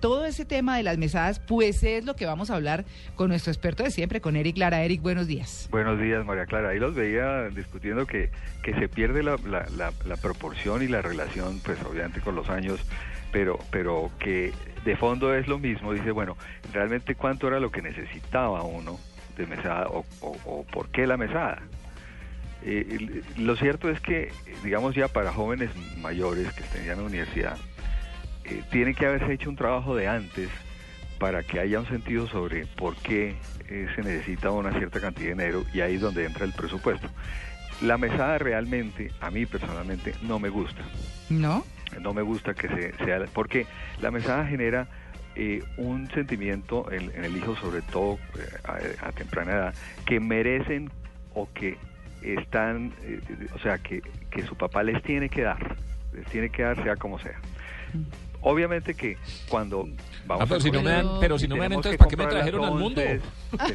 Todo ese tema de las mesadas, pues es lo que vamos a hablar con nuestro experto de siempre, con Eric Lara. Eric, buenos días. Buenos días, María Clara. Ahí los veía discutiendo que, que se pierde la, la, proporción y la relación, pues obviamente con los años, pero, pero que de fondo es lo mismo. Dice, bueno, realmente cuánto era lo que necesitaba uno de mesada o, o, o por qué la mesada. Eh, lo cierto es que, digamos ya para jóvenes mayores que estén ya en la universidad, eh, tiene que haberse hecho un trabajo de antes para que haya un sentido sobre por qué eh, se necesita una cierta cantidad de dinero y ahí es donde entra el presupuesto. La mesada realmente, a mí personalmente, no me gusta. ¿No? No me gusta que se, sea, porque la mesada genera eh, un sentimiento en, en, el hijo, sobre todo a, a, temprana edad, que merecen o que están, eh, o sea, que, que su papá les tiene que dar, les tiene que dar sea como sea. Obviamente que cuando vamos ah, pero, a si no me dan, pero si no me dan, entonces, ¿para qué me trajeron al mundo?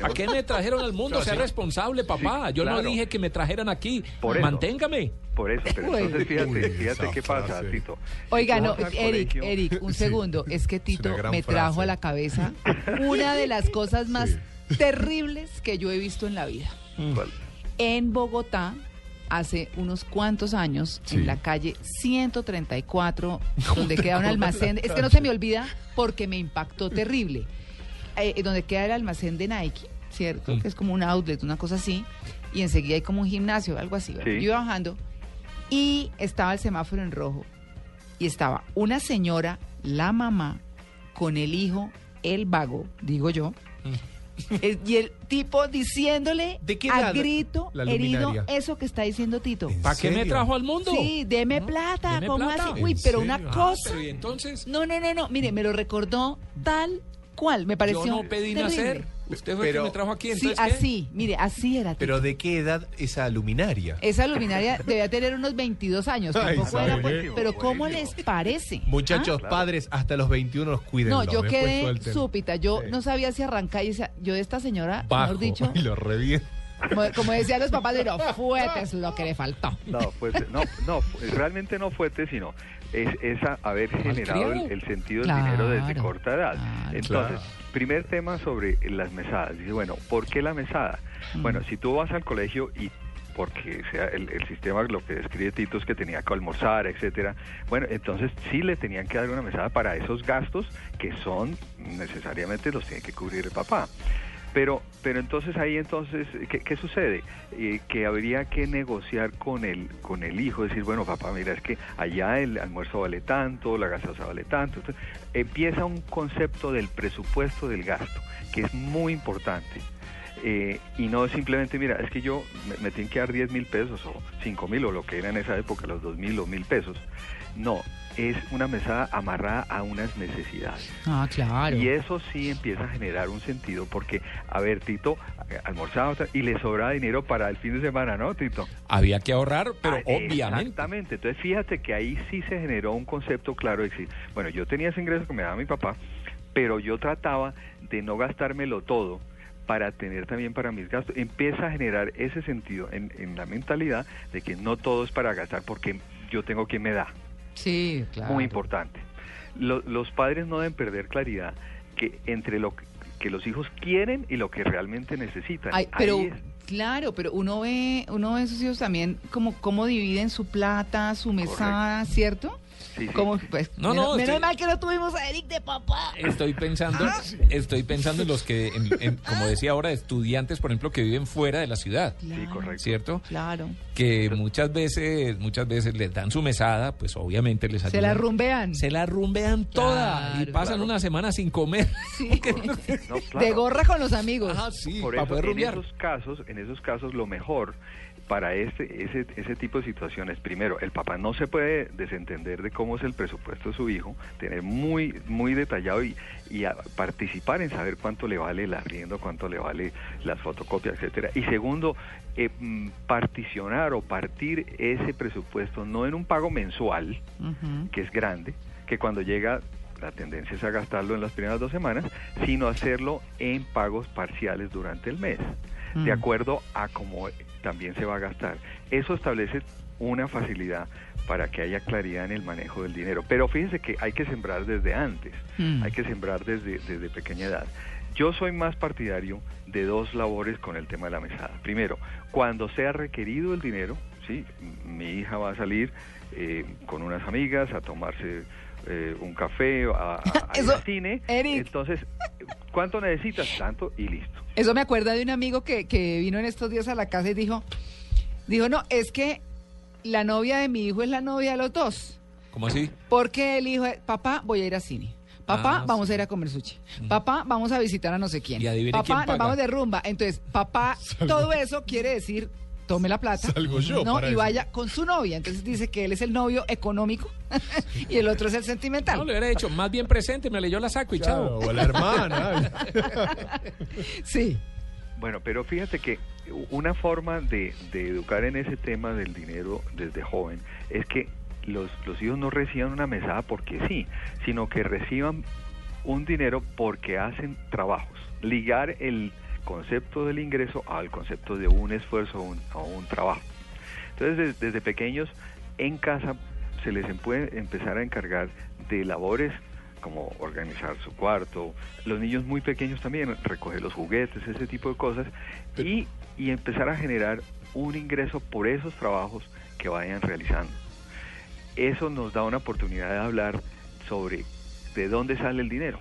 ¿Para qué me trajeron al mundo? sea responsable, papá. Yo claro. no dije que me trajeran aquí. Por Manténgame. Por eso, pero entonces fíjate, fíjate qué pasa, Tito. Oiga, no, Eric, colegio... Eric, un segundo. Es que Tito me trajo frase. a la cabeza una de las cosas más sí. terribles que yo he visto en la vida. ¿Cuál? En Bogotá, hace unos cuantos años sí. en la calle 134, donde queda un almacén. Es que no se me olvida porque me impactó terrible. Eh, donde queda el almacén de Nike, ¿cierto? Mm. Que es como un outlet, una cosa así. Y enseguida hay como un gimnasio, algo así. Sí. Yo iba bajando y estaba el semáforo en rojo. Y estaba una señora, la mamá, con el hijo, el vago, digo yo. Mm y el tipo diciéndole ¿De qué a grito herido eso que está diciendo Tito. ¿Para qué me trajo al mundo? Sí, deme ¿No? plata, ¿Deme ¿cómo plata? así? Uy, pero una Ah, cosa. pero ¿y entonces? No, no, no, no, mire, me lo recordó tal cual, me pareció Yo no pedí terrible. nacer. Usted fue el Pero- que me trajo aquí, Sí, entonces ¿qué? así, mire, así era. Tito. Pero ¿de qué edad esa luminaria? Esa luminaria debía tener unos 22 años, Ay, tampoco era, pues, pero ¿cómo les parece? Muchachos, claro. padres, hasta los 21 los cuiden. No, yo quedé súpita, yo no sabía si arrancar y decía, yo de esta señora, Bajo, mejor dicho, y lo revienta. como, como decían los papás, no, fuetes lo que le faltó. No, pues, no, no, realmente no fuerte, sino es esa haber generado el, el sentido del Claro, dinero desde corta edad. claro. Entonces, Claro. Primer tema sobre las mesadas. Dice, bueno, ¿por qué la mesada? Mm. Bueno, si tú vas al colegio y porque sea el, el sistema lo que describe Tito es que tenía que almorzar, etcétera. Bueno, entonces sí le tenían que dar una mesada para esos gastos que son necesariamente los tiene que cubrir el papá. Pero, pero entonces ahí entonces, ¿qué, qué sucede? Eh, que habría que negociar con el, con el hijo, decir, bueno, papá, mira, es que allá el almuerzo vale tanto, la gaseosa vale tanto. Entonces, empieza un concepto del presupuesto del gasto, que es muy importante. Eh, y no simplemente, mira, es que yo me, me tienen que dar 10 mil pesos o 5 mil o lo que era en esa época, los 2 mil o mil pesos. No, es una mesada amarrada a unas necesidades. Ah, claro. Y eso sí empieza a generar un sentido porque, a ver, Tito eh, almorzaba y le sobra dinero para el fin de semana, ¿no, Tito? Había que ahorrar, pero Ah, obviamente. Exactamente. Entonces, fíjate que ahí sí se generó un concepto claro de decir, bueno, yo tenía ese ingreso que me daba mi papá, pero yo trataba de no gastármelo todo para tener también para mis gastos. Empieza a generar ese sentido en, en la mentalidad de que no todo es para gastar porque yo tengo quien me da Sí, claro. muy importante. Lo- los padres no deben perder claridad que entre lo que, los hijos quieren y lo que realmente necesitan. Ay, pero. Claro, pero uno ve, uno ve a sus hijos también como cómo dividen su plata, su mesada, ¿cierto? Sí, sí. Como, pues, No, menos, no, menos mal que no tuvimos a Eric de papá. Estoy pensando, Ah. estoy pensando en los que, en- en- como decía ahora, estudiantes, por ejemplo, que viven fuera de la ciudad, Sí, correcto. ¿cierto? Claro. Que muchas veces, muchas veces les dan su mesada, pues obviamente les Se ayudan. la rumbean. Se la rumbean toda y pasan Claro. una semana sin comer. Sí. No, claro. De gorra con los amigos. Ajá, sí, Por para eso, poder en rumbear. esos casos, en esos casos, lo mejor para este, ese, ese tipo de situaciones, primero, el papá no se puede desentender de cómo es el presupuesto de su hijo, tener muy, muy detallado y, y participar en saber cuánto le vale el arriendo, cuánto le vale las fotocopias, etcétera. Y segundo, eh, mm, particionar o partir ese presupuesto no en un pago mensual, que es grande, que cuando llega la tendencia es a gastarlo en las primeras dos semanas, sino hacerlo en pagos parciales durante el mes, de mm. acuerdo a cómo también se va a gastar. Eso establece una facilidad para que haya claridad en el manejo del dinero. Pero fíjense que hay que sembrar desde antes, mm. hay que sembrar desde, desde pequeña edad. Yo soy más partidario de dos labores con el tema de la mesada. Primero, cuando sea requerido el dinero, ¿sí? mi hija va a salir eh, con unas amigas a tomarse eh, un café, a, a, cine. Entonces, ¿cuánto necesitas? Tanto y listo. Eso me acuerda de un amigo que, que vino en estos días a la casa y dijo, dijo, no, es que la novia de mi hijo es la novia de los dos. ¿Cómo así? Porque el hijo, papá, voy a ir a cine. Papá, ah, vamos a ir a comer sushi. Mm. Papá, vamos a visitar a no sé quién. papá, nos vamos de rumba. Entonces, papá, todo eso quiere decir tome la plata Salgo yo ¿no? y vaya con su novia. Entonces dice que él es el novio económico y el otro es el sentimental. No, le hubiera dicho, más bien presente, me leyó la saco y chao. O la hermana. sí. Bueno, pero fíjate que una forma de, de, educar en ese tema del dinero desde joven es que los, los hijos no reciban una mesada porque sí, sino que reciban un dinero porque hacen trabajos. Ligar el concepto del ingreso al concepto de un esfuerzo o un, trabajo. Entonces, desde, pequeños, en casa se les puede empezar a encargar de labores como organizar su cuarto, los niños muy pequeños también, recoger los juguetes, ese tipo de cosas, y, y empezar a generar un ingreso por esos trabajos que vayan realizando. Eso nos da una oportunidad de hablar sobre de dónde sale el dinero,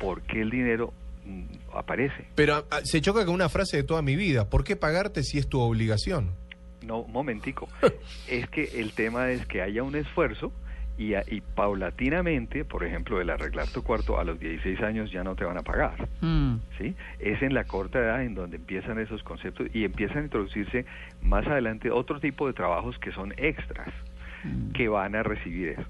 por qué el dinero mm, aparece. Pero ah, se choca con una frase de toda mi vida, ¿por qué pagarte si es tu obligación? No, momentico. es que el tema es que haya un esfuerzo y, y, paulatinamente, por ejemplo, el arreglar tu cuarto a los 16 años ya no te van a pagar. Mm. ¿sí? Es en la corta edad en donde empiezan esos conceptos y empiezan a introducirse más adelante otro tipo de trabajos que son extras, mm. que van a recibir eso.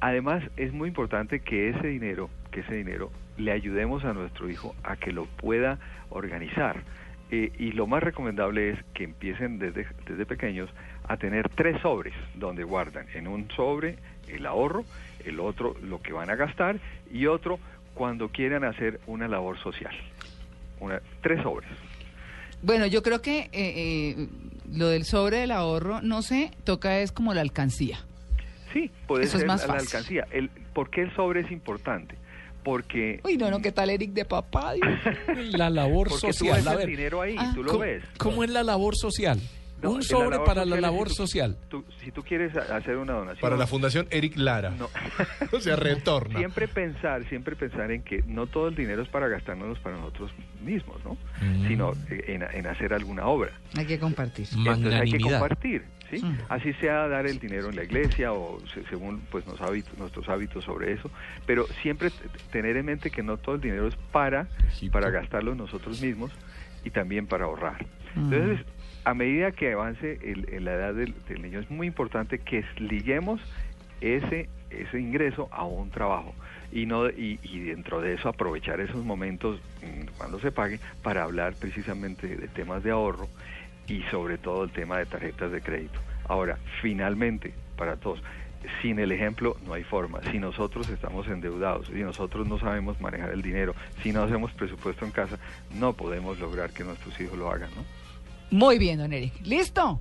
Además, es muy importante que ese dinero, que ese dinero le ayudemos a nuestro hijo a que lo pueda organizar. Eh, y lo más recomendable es que empiecen desde, desde pequeños a tener tres sobres donde guardan en un sobre el ahorro, el otro lo que van a gastar y otro cuando quieran hacer una labor social. Una, tres sobres. Bueno, yo creo que eh, eh, lo del sobre del ahorro, no sé, toca es como la alcancía. Sí, puede ser la, alcancía. El, ¿Por qué el sobre es importante? Porque... Uy, no, no, ¿qué tal Eric de papá? la labor social. Tú ves el dinero ahí, tú lo ves. ¿Cómo es la labor social? Un sobre para la labor social. si tú quieres hacer una donación. Para la Fundación Eric Lara. No. o sea, retorna. Siempre pensar, siempre pensar en que no todo el dinero es para gastárnoslo para nosotros mismos, ¿no? Mm. Sino en, hacer alguna obra. Hay que compartir. Entonces hay que compartir. ¿Sí? Mm. Así sea dar el dinero en la iglesia o según pues nos hábitos, nuestros hábitos sobre eso, pero siempre tener en mente que no todo el dinero es para para gastarlo nosotros mismos y también para ahorrar. Mm. Entonces, a medida que avance el, la edad del, niño, es muy importante que liguemos ese, ese ingreso a un trabajo y, no, y, dentro de eso aprovechar esos momentos mm, cuando se pague para hablar precisamente de temas de ahorro y sobre todo el tema de tarjetas de crédito. Ahora, finalmente, para todos, sin el ejemplo no hay forma. Si nosotros estamos endeudados, si nosotros no sabemos manejar el dinero, si no hacemos presupuesto en casa, no podemos lograr que nuestros hijos lo hagan, ¿no? Muy bien, don Eric. ¿Listo?